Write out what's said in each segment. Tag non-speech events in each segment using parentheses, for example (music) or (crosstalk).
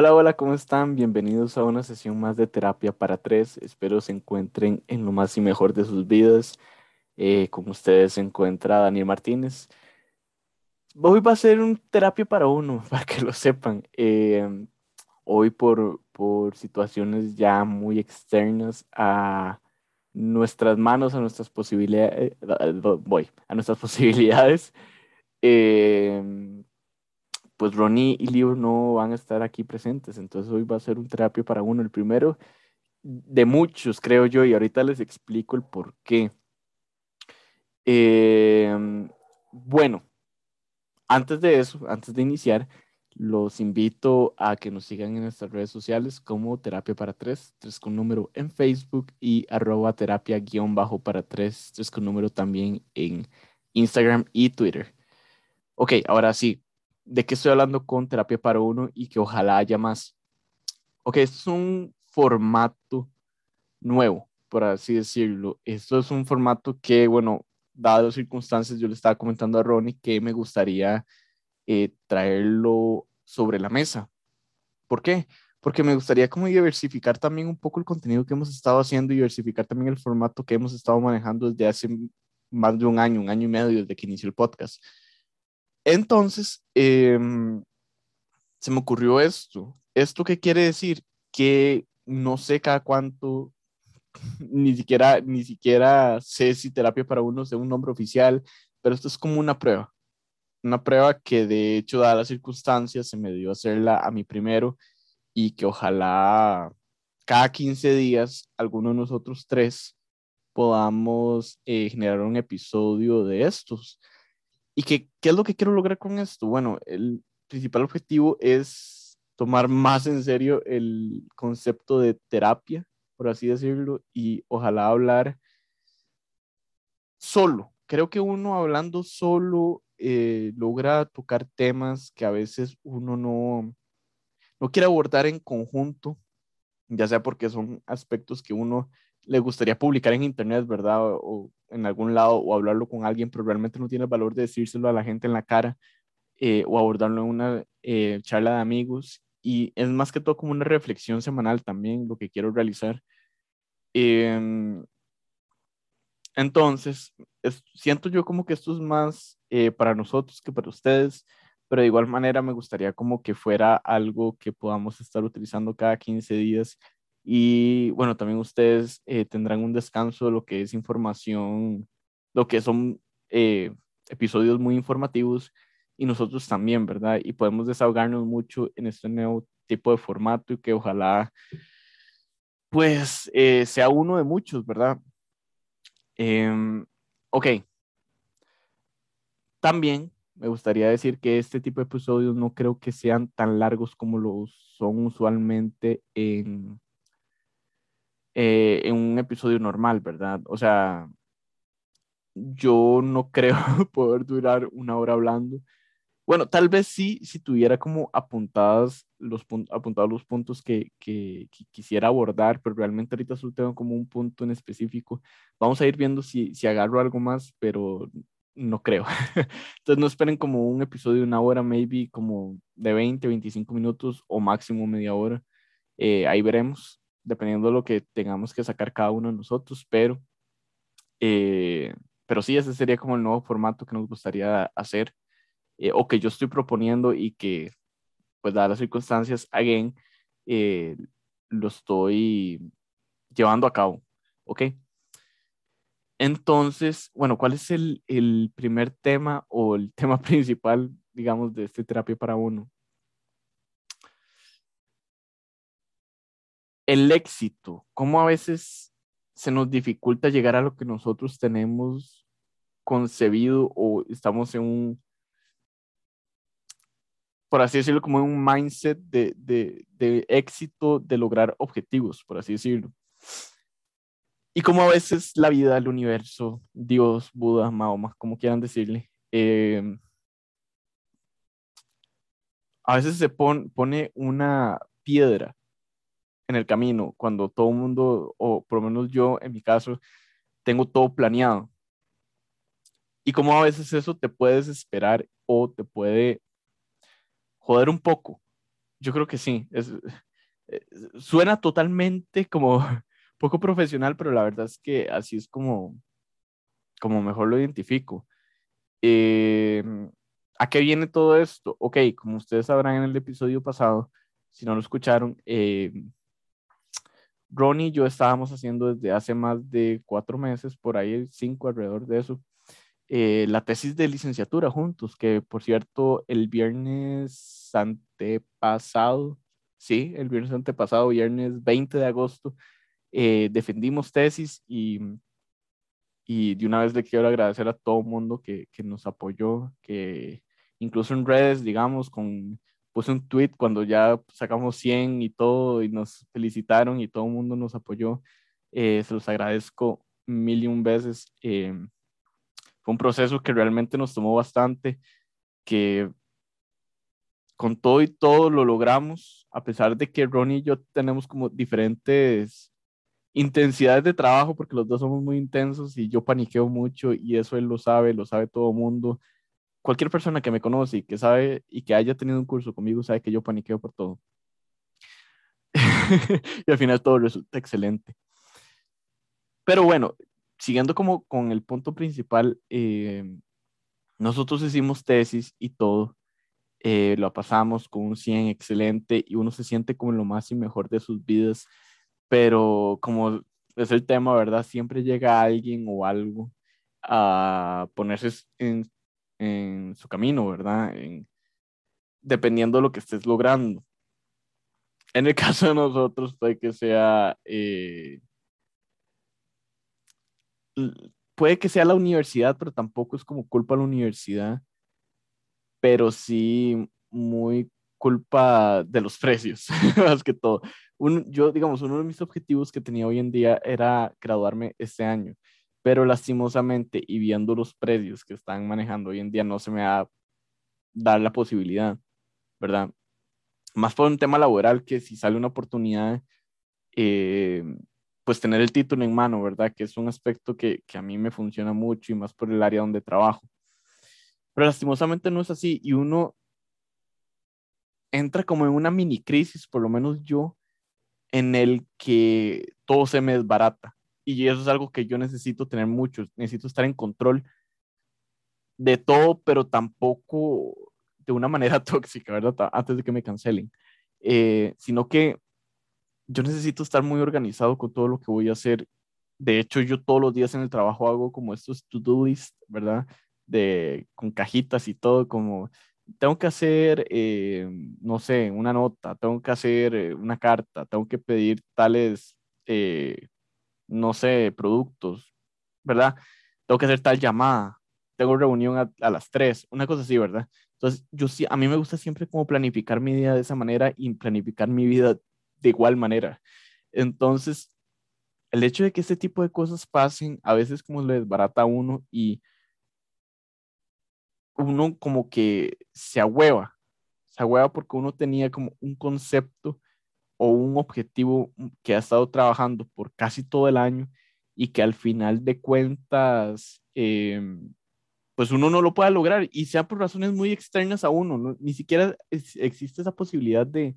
Hola, hola, ¿cómo están? Bienvenidos a una sesión más de terapia para tres. Espero se encuentren en lo más y mejor de sus vidas. Eh, con ustedes se encuentra Daniel Martínez. Hoy va a ser un terapia para uno, (laughs) para que lo sepan. Eh, hoy por, por situaciones ya muy externas a nuestras manos, a nuestras posibilidades, eh, voy, a nuestras (laughs) posibilidades. Eh, pues Ronnie y Leo no van a estar aquí presentes, entonces hoy va a ser un terapia para uno, el primero de muchos, creo yo, y ahorita les explico el por qué. Eh, bueno, antes de eso, antes de iniciar, los invito a que nos sigan en nuestras redes sociales como Terapia para Tres, tres con número en Facebook y arroba terapia guion bajo para tres, tres con número también en Instagram y Twitter. Ok, ahora sí, ¿de qué estoy hablando con Terapia para Uno y que ojalá haya más? Ok, esto es un formato nuevo, por así decirlo. Esto es un formato que, bueno, dadas las circunstancias, yo le estaba comentando a Ronnie que me gustaría eh, traerlo sobre la mesa. ¿Por qué? Porque me gustaría como diversificar también un poco el contenido que hemos estado haciendo y diversificar también el formato que hemos estado manejando desde hace más de un año, un año y medio desde que inició el podcast. Entonces, em, se me ocurrió esto. ¿Esto qué quiere decir? Que no sé cada cuánto, (laughs) ni siquiera, ni siquiera sé si terapia para uno sea un nombre oficial, pero esto es como una prueba una prueba que de hecho, dadas las circunstancias, se me dio hacerla a mí primero y que ojalá cada 15 días alguno de nosotros tres podamos eh, generar un episodio de estos. ¿Y que, qué es lo que quiero lograr con esto? Bueno, el principal objetivo es tomar más en serio el concepto de terapia, por así decirlo, y ojalá hablar solo. Creo que uno hablando solo eh, logra tocar temas que a veces uno no, no quiere abordar en conjunto, ya sea porque son aspectos que uno le gustaría publicar en internet, ¿verdad? O, en algún lado, o hablarlo con alguien, pero realmente no tiene el valor de decírselo a la gente en la cara, eh, o abordarlo en una eh, charla de amigos. Y es más que todo como una reflexión semanal también lo que quiero realizar. Em, entonces, siento yo como que esto es más eh, para nosotros que para ustedes, pero de igual manera me gustaría como que fuera algo que podamos estar utilizando cada 15 días y bueno, también ustedes eh, tendrán un descanso de lo que es información, lo que son eh, episodios muy informativos y nosotros también, ¿verdad? Y podemos desahogarnos mucho en este nuevo tipo de formato y que ojalá pues sea uno de muchos, ¿verdad? Em, ok. También me gustaría decir que este tipo de episodios no creo que sean tan largos como lo son usualmente en, eh, en un episodio normal, ¿verdad? O sea, yo no (laughs) creo poder durar una hora hablando. Bueno, tal vez sí, si tuviera como apuntadas los, apuntados los puntos que, quisiera abordar, pero realmente ahorita solo tengo como un punto en específico. Vamos a ir viendo si, si agarro algo más, pero no creo. (laughs) Entonces no esperen como un episodio de una hora, maybe como de 20, 25 minutos o máximo media hora. Eh, ahí veremos, dependiendo de lo que tengamos que sacar cada uno de nosotros, pero, eh, pero sí, ese sería como el nuevo formato que nos gustaría hacer. Eh, o que yo estoy proponiendo y que, pues dadas las circunstancias, again, eh, lo estoy llevando a cabo. ¿Ok? Entonces, bueno, ¿cuál es el, el primer tema o el (laughs) tema principal, digamos, de este terapia para uno? El éxito, cómo a veces se nos dificulta llegar a lo que nosotros tenemos concebido o estamos en un por así decirlo, como un mindset de, de, éxito, de lograr objetivos, por así decirlo. Y como a veces la vida, el universo, Dios, Buda, Mahoma, como quieran decirle, eh, a veces se pone una piedra en el camino cuando todo el mundo, o por lo menos yo en mi caso, tengo todo planeado. Y como a veces eso te puede desesperar o te puede joder un poco, yo creo que sí. Es, eh, suena totalmente como (laughs) poco profesional, pero la verdad es que así es como, como mejor lo identifico. Eh, ¿A qué viene todo esto? Ok, como ustedes sabrán en el episodio pasado, si no lo escucharon, eh, Ronnie y yo estábamos haciendo desde hace más de cuatro meses, por ahí cinco alrededor de eso, eh, la tesis de licenciatura juntos, que por cierto, el viernes antepasado, sí, el viernes antepasado, viernes 20 de agosto, eh, defendimos tesis y, y de una vez le quiero agradecer a todo el mundo que, que nos apoyó, que incluso en redes, digamos, con puse un tweet cuando ya sacamos 100 y todo y nos felicitaron y todo el mundo nos apoyó. Eh, se los agradezco mil y un veces. Eh, fue un proceso que realmente nos tomó bastante, que con todo y todo lo logramos, a pesar de que Ronnie y yo tenemos como diferentes intensidades de trabajo, porque los dos somos muy intensos y yo paniqueo mucho y eso él lo sabe, lo sabe todo el mundo cualquier persona que me conoce y que sabe y que haya tenido un curso conmigo sabe que yo paniqueo por todo. (laughs) y al final todo resulta excelente. Pero bueno, siguiendo como con el punto principal, eh, nosotros hicimos tesis y todo, eh, lo pasamos con un 100 excelente y uno se siente como lo más y mejor de sus vidas, pero como es el tema, ¿verdad? Siempre llega alguien o algo a ponerse en, en su camino, ¿verdad? dependiendo de lo que estés logrando. En el (laughs) caso de nosotros, puede que sea, eh, puede que sea la universidad, pero tampoco es como culpa la universidad, pero sí muy culpa de los precios, (laughs) más que todo. yo, digamos, uno de mis objetivos que tenía hoy en día era graduarme este año pero lastimosamente y viendo los precios que están manejando hoy en día no se me da dar la posibilidad, ¿verdad? Más por un tema laboral que si sale una oportunidad, eh, pues tener el título en mano, ¿verdad? Que es un aspecto que, que a mí me funciona mucho y más por el área donde trabajo. Pero lastimosamente no es así y uno entra como en una mini crisis, por lo menos yo, en el que todo se me desbarata y eso es algo que yo necesito tener mucho, necesito estar en control de todo, pero tampoco de una manera (laughs) tóxica, ¿verdad? Antes de que me cancelen, eh, sino que yo necesito estar muy organizado con todo lo que voy a hacer. De hecho, yo todos los días en el trabajo hago como estos to-do list, ¿verdad? De, con cajitas y todo, como tengo que hacer, eh, no sé, una nota, tengo que hacer eh, una carta, tengo que pedir tales no sé, productos, ¿verdad? Tengo que hacer tal llamada, tengo reunión a, las 3, una cosa así, ¿verdad? Entonces, yo sí, a mí me gusta siempre como planificar mi día de esa manera y planificar mi vida de igual manera. Entonces, el hecho de que este tipo de cosas pasen, a veces como le desbarata a uno y uno como que se ahueva, se ahueva porque uno tenía como un concepto o un objetivo que ha estado trabajando por casi todo el año y que al final de cuentas, em, pues uno no lo pueda lograr y sea por razones muy externas a uno, ni siquiera existe esa posibilidad de,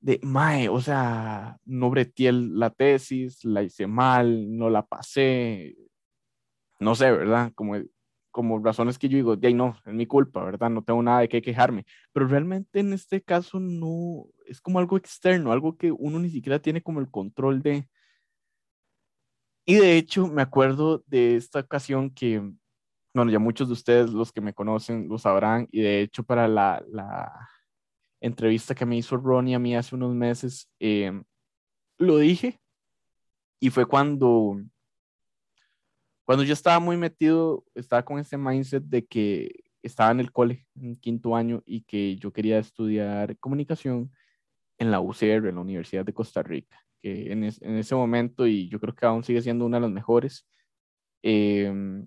de, mae, o sea, no breteé la tesis, la hice mal, no la pasé, no sé, ¿verdad? Como como razones que yo digo, de ahí no, es mi culpa, ¿verdad? No tengo nada de qué quejarme. Pero realmente en este caso no, es como algo externo, algo que uno ni siquiera tiene como el control de. Y de hecho, me acuerdo de esta ocasión que, bueno, ya muchos de ustedes, los que me conocen, lo sabrán, y de hecho para la, la entrevista que me hizo Ronnie a mí hace unos meses, eh, lo dije, y fue cuando cuando yo estaba muy metido, estaba con ese mindset de que estaba en el cole, en quinto año, y que yo quería estudiar comunicación en la UCR, en la Universidad de Costa Rica, que en, ese momento, y yo creo que aún sigue siendo una de las mejores. Em,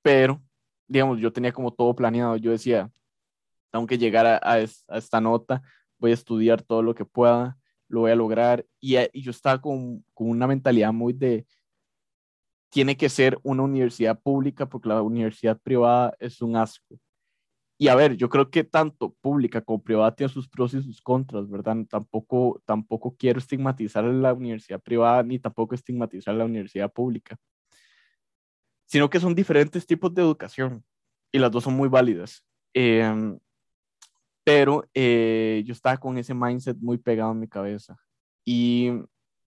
pero, digamos, yo tenía como todo planeado. Yo decía, tengo que llegar a, esta nota, voy a estudiar todo lo que pueda, lo voy a lograr. Y, y yo estaba con, con una mentalidad muy de tiene que ser una universidad pública porque la universidad privada es un asco. y a ver, yo creo que tanto pública como privada tiene sus pros y sus contras, ¿verdad? Tampoco, tampoco quiero estigmatizar la universidad privada ni tampoco estigmatizar la universidad pública, sino que son diferentes tipos de educación y las dos son muy válidas. Em, pero eh, yo estaba con ese mindset muy pegado en mi cabeza y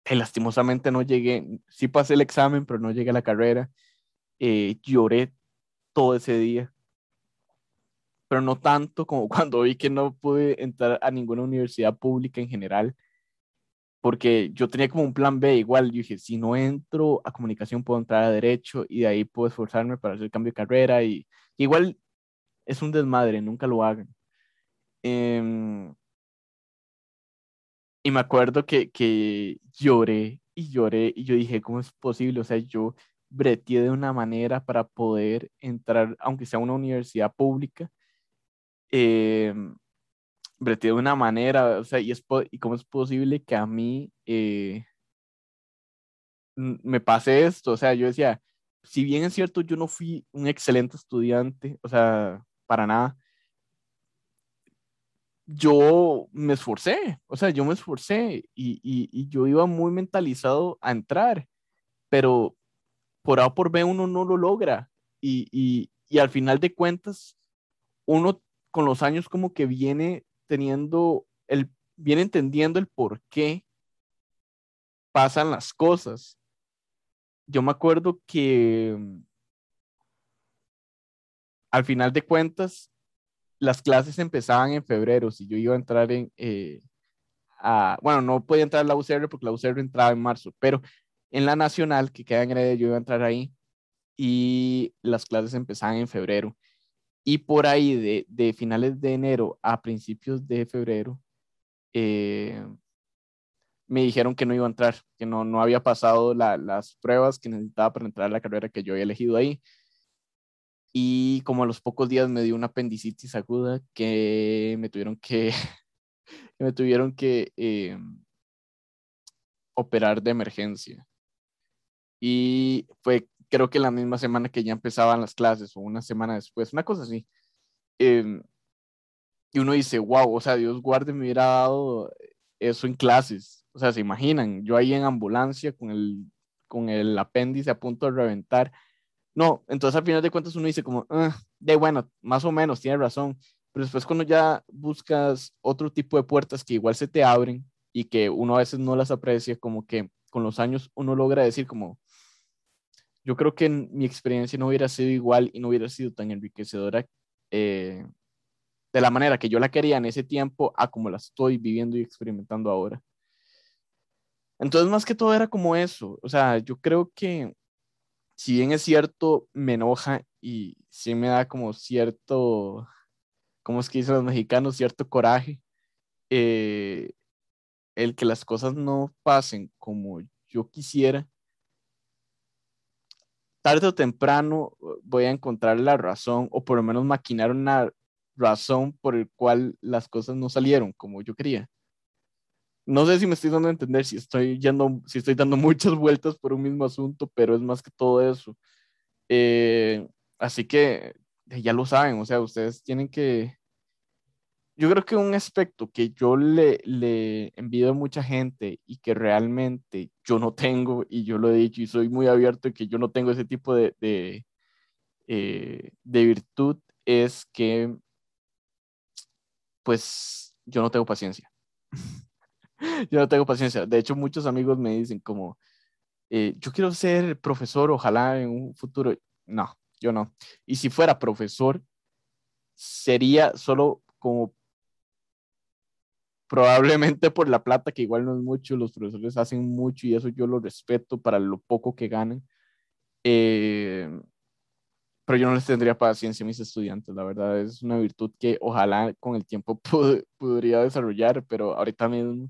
eh, lastimosamente no llegué, sí pasé el examen, pero no llegué a la carrera. Eh, lloré todo ese día pero no tanto como (laughs) cuando vi que no pude entrar a ninguna universidad pública en general, porque yo tenía como un plan B, igual, yo dije, si no entro a comunicación puedo entrar a derecho y de ahí puedo esforzarme para hacer cambio de carrera y igual es un desmadre, nunca lo hagan. Em, y me acuerdo que, que lloré y lloré y yo dije, ¿cómo es posible? O sea, yo breteé de una manera para poder entrar, aunque sea una universidad pública, eh, de una manera, o sea, y, es y cómo es posible que a mí eh, me pase esto, o sea, yo decía, si bien es cierto, yo no fui un excelente estudiante, o sea, para nada, yo me esforcé, o sea, yo me esforcé y, y, yo iba muy mentalizado a entrar, pero por A o por B uno no lo logra y, y, y al final de cuentas uno con los años como que viene teniendo el, viene entendiendo el por qué pasan las cosas. Yo me acuerdo que mm, al final de cuentas, las clases empezaban en febrero. Si yo iba a entrar en, eh, bueno, no podía entrar a la UCR porque la UCR entraba en marzo, pero en la nacional que queda en Heredia, yo iba a entrar ahí y las clases empezaban en febrero. Y por ahí de, de finales de enero a principios de febrero, eh, me dijeron que no iba a entrar, que no, no había pasado las pruebas que necesitaba para entrar a la carrera que yo había elegido ahí. Y como a los pocos días me dio una apendicitis aguda que me tuvieron que, (laughs) me tuvieron que eh, operar de emergencia. Y fue creo que la misma semana que ya empezaban las clases o una semana después, una cosa así. Em, y uno dice, wow, o sea, Dios guarde me hubiera dado eso en clases. O sea, se imaginan, yo ahí en ambulancia con el, con el apéndice a punto de reventar. No, entonces al final de cuentas uno dice como, ah, de bueno, más o menos, tiene razón. Pero después cuando ya buscas otro tipo de puertas que igual se te abren y que uno a veces no las aprecia, como que con los años uno logra decir como, yo creo que mi experiencia no hubiera sido igual y no hubiera sido tan enriquecedora eh, de la manera que yo la quería en ese tiempo a como la estoy viviendo y experimentando ahora. Entonces, más que todo era como eso. O sea, yo creo que si bien es cierto, me enoja y sí me da como cierto, como es que dicen los mexicanos, cierto coraje, eh, el que las cosas no pasen como yo quisiera tarde o temprano uh, voy a encontrar la razón o por lo menos maquinar una razón por el cual las cosas no salieron como yo quería. No sé si me estoy dando a entender, si estoy yendo, si estoy dando (laughs) muchas vueltas por un mismo asunto, pero es más que todo eso. Eh, así que ya lo saben, o sea, ustedes tienen que, yo creo que un aspecto que yo le, le envidio a mucha gente y que realmente yo no tengo, y yo lo he dicho y soy muy abierto, que yo no tengo ese tipo de, de, eh, de virtud, es que pues yo no tengo paciencia. (laughs) (laughs) yo no tengo paciencia. De hecho, muchos amigos me dicen como, eh, yo quiero ser profesor, ojalá en un futuro. No, yo no. Y si fuera profesor, sería solo como probablemente por la plata, que igual no es mucho, los profesores hacen mucho y eso yo lo respeto para lo poco que ganan. Eh, pero yo no les tendría paciencia a mis estudiantes, la verdad es una virtud que ojalá con el tiempo (laughs) podría desarrollar, pero ahorita mismo,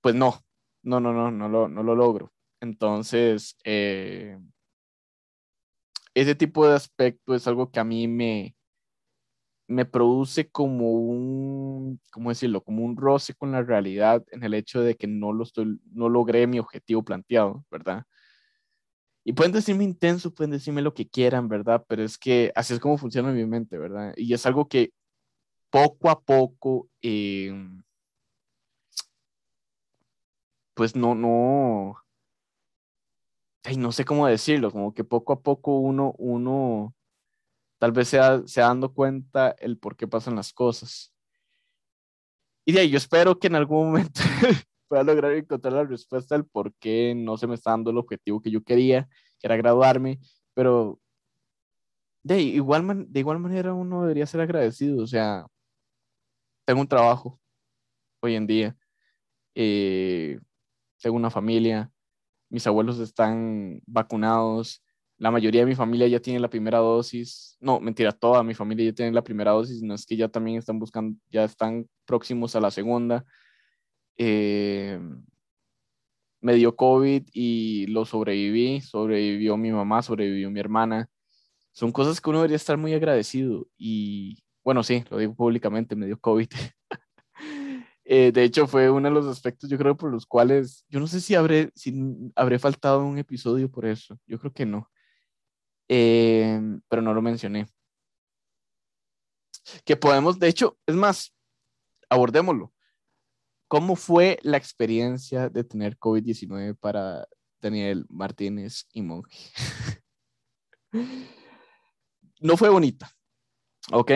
pues no, no, no, no, no lo, no lo logro. Entonces, eh, ese tipo de aspecto es algo que a mí me, me produce como un, ¿cómo decirlo? Como un roce con la realidad en el hecho de que no, lo estoy, no logré mi objetivo planteado, ¿verdad? Y pueden decirme intenso, pueden decirme lo que quieran, ¿verdad? Pero es que así es como funciona mi mente, ¿verdad? Y es algo que poco a poco, eh, pues no, no, ay, no sé cómo decirlo, como que poco a poco uno, uno tal vez se, se dando cuenta el por qué pasan las cosas. Y de ahí yo espero que en algún momento (laughs) pueda lograr encontrar la respuesta del por qué no se me está dando el objetivo que yo quería, que era graduarme, pero de igual, de igual manera uno debería ser agradecido, o sea, tengo un trabajo hoy en día, eh, tengo una familia, mis abuelos están vacunados, la mayoría de mi familia ya tiene la primera dosis, no, mentira, toda mi familia ya tiene la primera dosis, no es que ya también están buscando, ya están próximos a la segunda. Eh, me dio COVID y lo sobreviví, sobrevivió mi mamá, sobrevivió mi hermana. Son cosas que uno debería estar muy agradecido y bueno, sí, lo digo públicamente, me dio COVID. (laughs) Eh, de hecho, fue uno de los aspectos, yo creo, por los cuales, yo no sé si habré, si habré faltado un episodio por eso, yo creo que no, eh, pero no lo mencioné. Que podemos, de hecho, es más, abordémoslo. ¿Cómo fue la experiencia de tener COVID-19 para Daniel Martínez y Monge? (laughs) no fue bonita. Ok,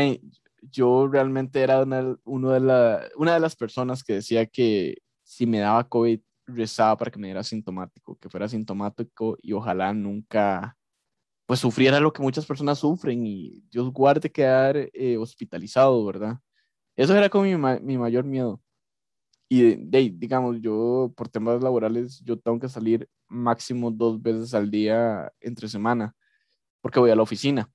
yo realmente era una, uno de la, una de las personas que decía que si me daba COVID, rezaba para que me diera sintomático, que fuera sintomático y ojalá nunca pues sufriera lo que muchas personas sufren y Dios guarde quedar eh, hospitalizado, ¿verdad? Eso era como mi, mi mayor miedo. Y de, digamos, yo por temas laborales, yo tengo que salir máximo dos veces al día entre semana, porque voy a la oficina.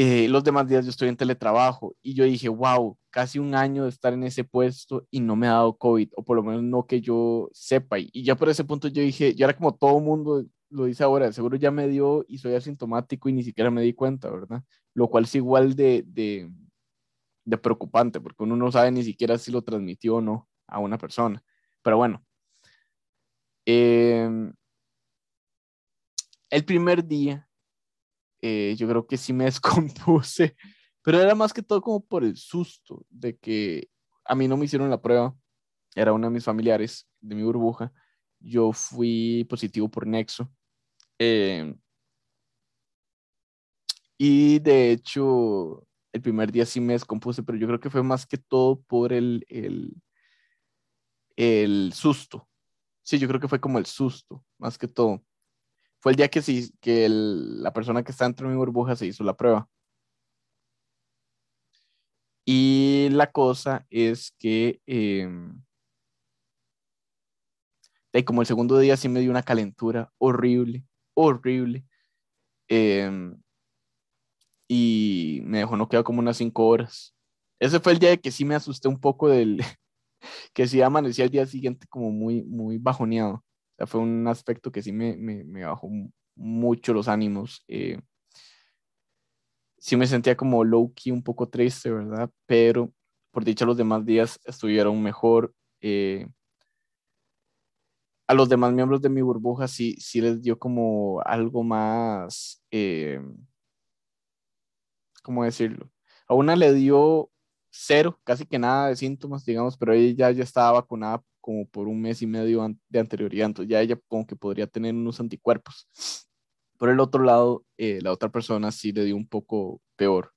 Eh, los demás días yo estoy en teletrabajo y yo dije, wow, casi un año de estar en ese puesto y no me ha dado COVID, o por lo menos no que yo sepa. Y, ya por ese punto yo dije, ya era como todo mundo lo dice ahora, seguro ya me dio y soy asintomático y ni siquiera me di cuenta, ¿verdad? Lo cual es igual de, de, de preocupante, porque uno no sabe ni siquiera si lo transmitió o no a una persona. Pero bueno. Em, el primer día eh, yo creo que sí me (laughs) descompuse, pero era más que todo como por el susto de que a mí no me hicieron la prueba, era uno de mis familiares de mi burbuja, yo fui positivo por Nexo. Eh, y de hecho, el primer día sí me descompuse, pero yo creo que fue más que todo por el, el, el susto. Sí, yo creo que fue como el susto, más que todo fue el día que, sí, que la persona que está dentro de mi burbuja se hizo la prueba. Y la cosa es que, eh, como el segundo día sí me dio una calentura horrible, horrible. Em, y me dejó no quedar como unas cinco horas. Ese fue el día de que sí me asusté un poco del, (laughs) que sí amanecía el día siguiente como muy, muy bajoneado fue un aspecto que sí me, me, bajó mucho los ánimos. Eh, sí me sentía como low key, un poco triste, ¿verdad? Pero por dicha los demás días estuvieron mejor. Eh, a los demás miembros de mi burbuja sí, sí les dio como algo más, eh, ¿cómo decirlo? A una le dio cero, casi que nada de síntomas, digamos, pero ella ya estaba vacunada como por un mes y medio de anterioridad, entonces ya ella como que podría tener unos anticuerpos. Por el otro lado, eh, la otra persona sí le dio un poco peor.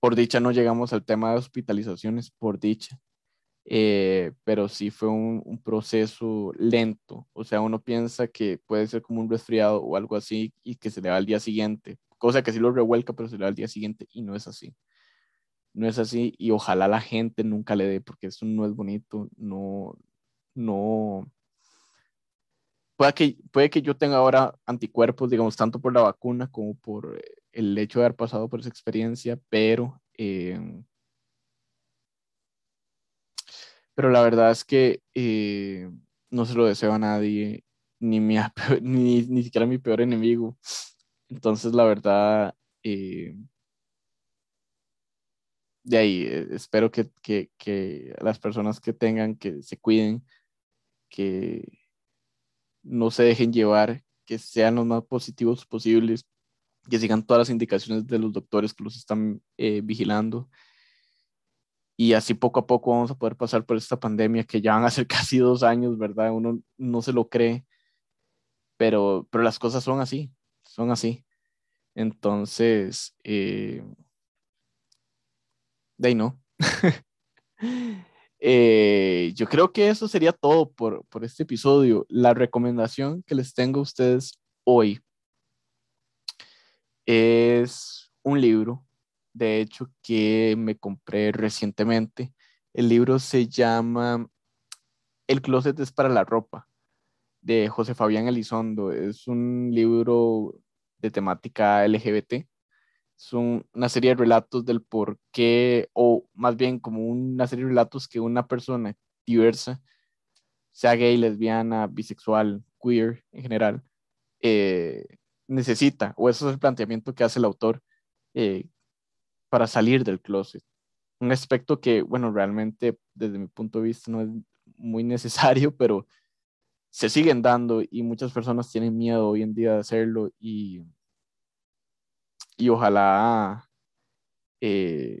Por dicha no llegamos al tema de hospitalizaciones, por dicha. Eh, pero sí fue un, un, proceso lento. O sea, uno piensa que puede ser como un resfriado o algo así y que se le va al día siguiente, cosa que sí lo revuelca, pero se le va al día siguiente y no es así no es así y ojalá la gente nunca le dé porque eso no es bonito, no, no, puede que, puede que yo tenga ahora anticuerpos, digamos, tanto por la vacuna como por eh, el hecho de haber pasado por esa experiencia, pero, em, pero la verdad es que eh, no se lo deseo a nadie, ni, mi, (laughs) ni, ni siquiera a mi peor enemigo. Entonces, la verdad, eh, de ahí, eh, espero que, que, las personas que tengan, que se cuiden, que, no se dejen llevar, que sean los más positivos posibles, que sigan todas las indicaciones de los doctores que los están eh, vigilando. Y así poco a poco vamos a poder pasar por esta pandemia que ya van a ser (laughs) casi dos años, ¿verdad? Uno no se lo cree, pero, pero las cosas son así, son así. Entonces, eh, de ahí no. (laughs) Eh, yo creo que eso sería todo por, por este episodio. La recomendación que les tengo a ustedes hoy es un libro, de hecho, que me compré recientemente. El libro se llama El closet es para la ropa, de José Fabián Elizondo. Es un libro de temática LGBT son una serie de relatos del por qué, o más bien como una serie de relatos que una persona diversa, sea gay, lesbiana, bisexual, queer en general, eh, necesita, o eso es el planteamiento que hace el autor eh, para salir del closet. Un aspecto que, bueno, realmente desde mi punto de vista no es muy necesario, (laughs) pero se siguen dando y muchas personas tienen miedo hoy en día de hacerlo y y ojalá, eh,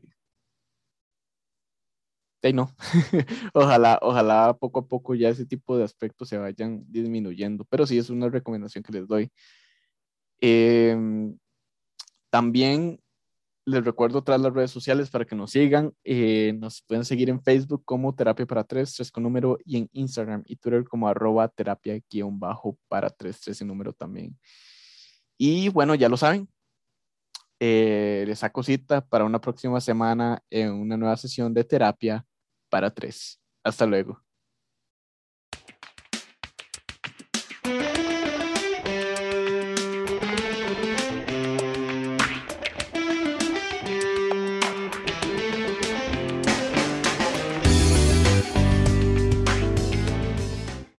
no, (laughs) ojalá, ojalá poco a poco ya ese tipo de aspectos se vayan disminuyendo, pero sí es una recomendación que les doy. Em, también les recuerdo tras las redes sociales para que nos sigan. Eh, nos pueden seguir en Facebook como Terapia para Tres, tres con número, y en Instagram y Twitter como arroba terapia guion bajo para tres, tres en número también. Y bueno, ya lo saben, eh, les saco cita para una próxima semana en una nueva sesión de terapia para tres. Hasta luego.